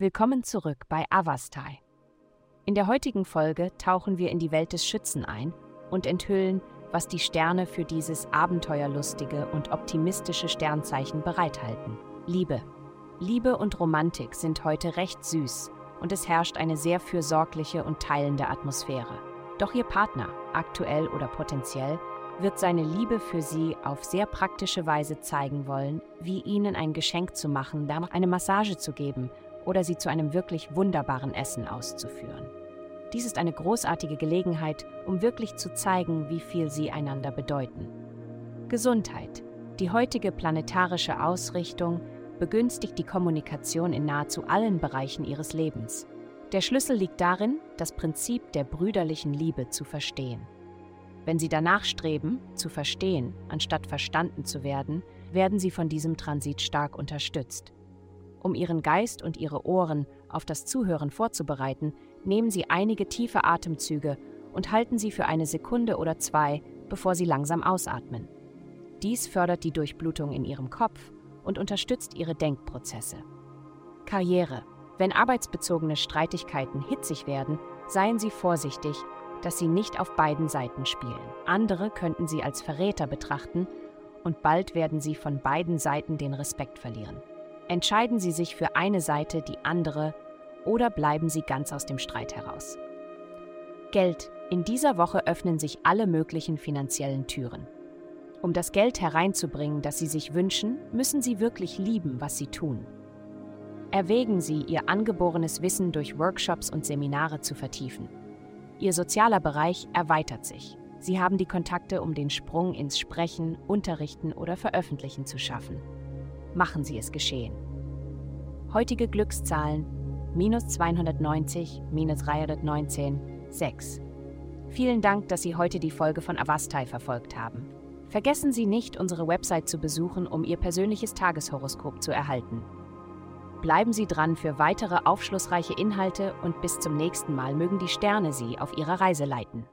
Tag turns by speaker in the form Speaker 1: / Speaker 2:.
Speaker 1: Willkommen zurück bei Avastai. In der heutigen Folge tauchen wir in die Welt des Schützen ein und enthüllen, was die Sterne für dieses abenteuerlustige und optimistische Sternzeichen bereithalten. Liebe. Liebe und Romantik sind heute recht süß und es herrscht eine sehr fürsorgliche und teilende Atmosphäre. Doch Ihr Partner, aktuell oder potenziell, wird seine Liebe für Sie auf sehr praktische Weise zeigen wollen, wie Ihnen ein Geschenk zu machen, eine Massage zu geben oder Sie zu einem wirklich wunderbaren Essen auszuführen. Dies ist eine großartige Gelegenheit, um wirklich zu zeigen, wie viel Sie einander bedeuten. Gesundheit. Die heutige planetarische Ausrichtung begünstigt die Kommunikation in nahezu allen Bereichen ihres Lebens. Der Schlüssel liegt darin, das Prinzip der brüderlichen Liebe zu verstehen. Wenn Sie danach streben, zu verstehen, anstatt verstanden zu werden, werden Sie von diesem Transit stark unterstützt. Um Ihren Geist und Ihre Ohren auf das Zuhören vorzubereiten, nehmen Sie einige tiefe Atemzüge und halten sie für eine Sekunde oder zwei, bevor Sie langsam ausatmen. Dies fördert die Durchblutung in Ihrem Kopf und unterstützt ihre Denkprozesse. Karriere. Wenn arbeitsbezogene Streitigkeiten hitzig werden, seien Sie vorsichtig, dass Sie nicht auf beiden Seiten spielen. Andere könnten Sie als Verräter betrachten und bald werden Sie von beiden Seiten den Respekt verlieren. Entscheiden Sie sich für eine Seite, die andere, oder bleiben Sie ganz aus dem Streit heraus. Geld. In dieser Woche öffnen sich alle möglichen finanziellen Türen. Um das Geld hereinzubringen, das Sie sich wünschen, müssen Sie wirklich lieben, was Sie tun. Erwägen Sie, Ihr angeborenes Wissen durch Workshops und Seminare zu vertiefen. Ihr sozialer Bereich erweitert sich. Sie haben die Kontakte, um den Sprung ins Sprechen, Unterrichten oder Veröffentlichen zu schaffen. Machen Sie es geschehen. Heutige Glückszahlen minus 290, minus 319, 6. Vielen Dank, dass Sie heute die Folge von Avastai verfolgt haben. Vergessen Sie nicht, unsere Website zu besuchen, um Ihr persönliches Tageshoroskop zu erhalten. Bleiben Sie dran für weitere aufschlussreiche Inhalte und bis zum nächsten Mal mögen die Sterne Sie auf Ihrer Reise leiten.